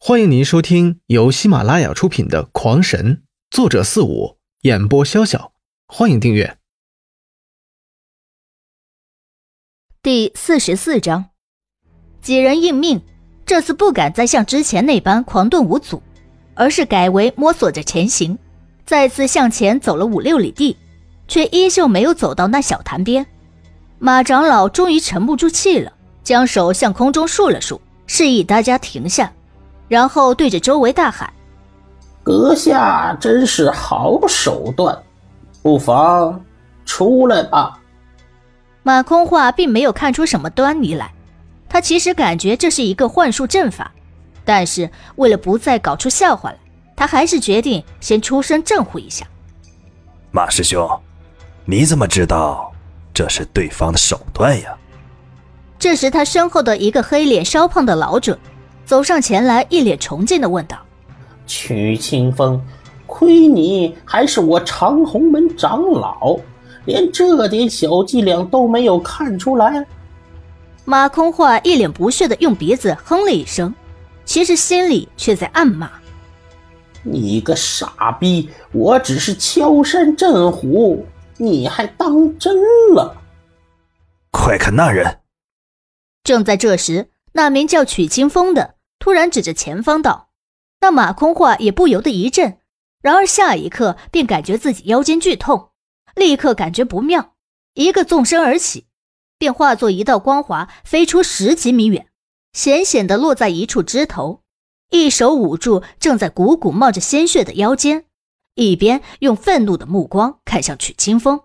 欢迎您收听由喜马拉雅出品的《狂神》，作者四五，演播潇潇。欢迎订阅。第四十四章，几人应命，这次不敢再像之前那般狂遁无阻，而是改为摸索着前行，再次向前走了五六里地，却依旧没有走到那小潭边。马长老终于沉不住气了，将手向空中竖了竖，示意大家停下。然后对着周围大喊：“阁下真是好手段，不妨出来吧。”马空话并没有看出什么端倪来，他其实感觉这是一个幻术阵法，但是为了不再搞出笑话来，他还是决定先出声证护一下。马师兄，你怎么知道这是对方的手段呀？这时，他身后的一个黑脸稍胖的老者。走上前来，一脸崇敬的问道：“曲清风，亏你还是我长虹门长老，连这点小伎俩都没有看出来。”马空话一脸不屑的用鼻子哼了一声，其实心里却在暗骂：“你个傻逼！我只是敲山震虎，你还当真了？”快看那人！正在这时，那名叫曲清风的。突然指着前方道：“那马空话也不由得一震，然而下一刻便感觉自己腰间剧痛，立刻感觉不妙，一个纵身而起，便化作一道光华飞出十几米远，险险地落在一处枝头，一手捂住正在汩汩冒着鲜血的腰间，一边用愤怒的目光看向曲清风。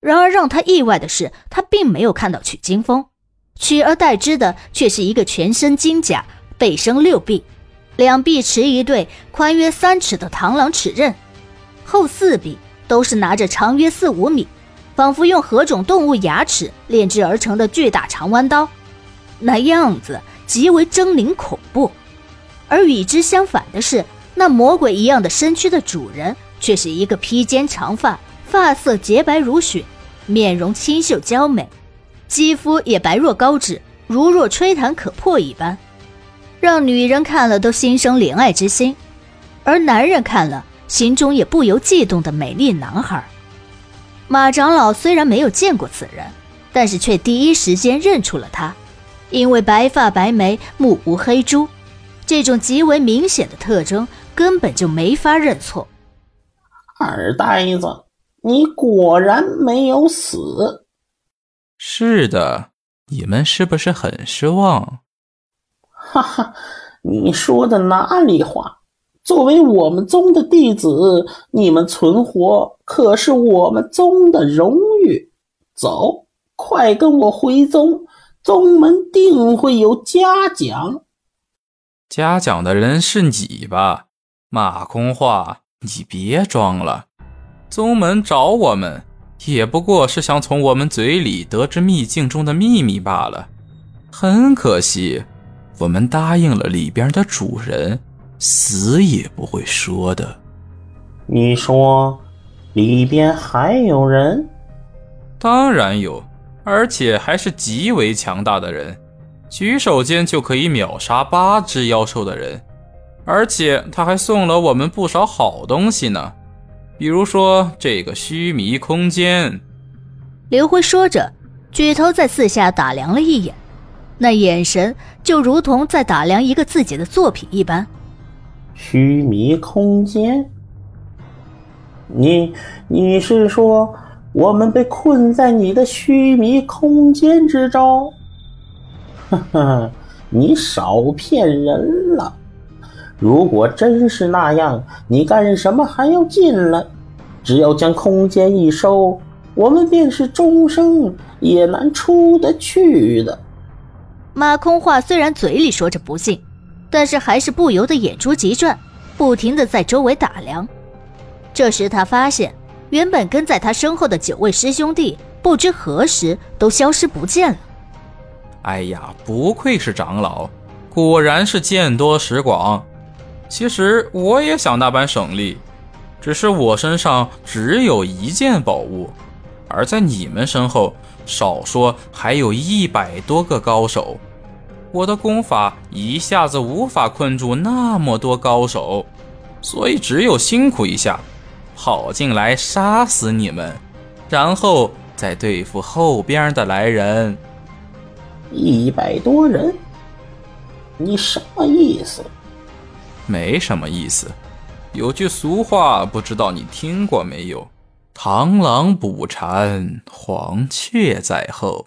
然而让他意外的是，他并没有看到曲清风，取而代之的却是一个全身金甲。背生六臂，两臂持一对宽约三尺的螳螂齿刃，后四臂都是拿着长约四五米，仿佛用何种动物牙齿炼制而成的巨大长弯刀，那样子极为狰狞恐怖。而与之相反的是，那魔鬼一样的身躯的主人却是一个披肩长发，发色洁白如雪，面容清秀娇美，肌肤也白若高脂，如若吹弹可破一般。让女人看了都心生怜爱之心，而男人看了心中也不由悸动的美丽男孩。马长老虽然没有见过此人，但是却第一时间认出了他，因为白发白眉，目无黑珠，这种极为明显的特征根本就没法认错。二呆子，你果然没有死。是的，你们是不是很失望？哈哈，你说的哪里话？作为我们宗的弟子，你们存活可是我们宗的荣誉。走，快跟我回宗，宗门定会有嘉奖。嘉奖的人是你吧？马空话，你别装了。宗门找我们，也不过是想从我们嘴里得知秘境中的秘密罢了。很可惜。我们答应了里边的主人，死也不会说的。你说，里边还有人？当然有，而且还是极为强大的人，举手间就可以秒杀八只妖兽的人。而且他还送了我们不少好东西呢，比如说这个虚弥空间。刘辉说着，举头在四下打量了一眼。那眼神就如同在打量一个自己的作品一般。虚弥空间，你你是说我们被困在你的虚弥空间之中？呵呵，你少骗人了！如果真是那样，你干什么还要进来？只要将空间一收，我们便是终生也难出得去的。马空话虽然嘴里说着不信，但是还是不由得眼珠急转，不停的在周围打量。这时他发现，原本跟在他身后的九位师兄弟，不知何时都消失不见了。哎呀，不愧是长老，果然是见多识广。其实我也想那般省力，只是我身上只有一件宝物，而在你们身后。少说还有一百多个高手，我的功法一下子无法困住那么多高手，所以只有辛苦一下，跑进来杀死你们，然后再对付后边的来人。一百多人，你什么意思？没什么意思。有句俗话，不知道你听过没有？“螳螂捕蝉，黄雀在后。”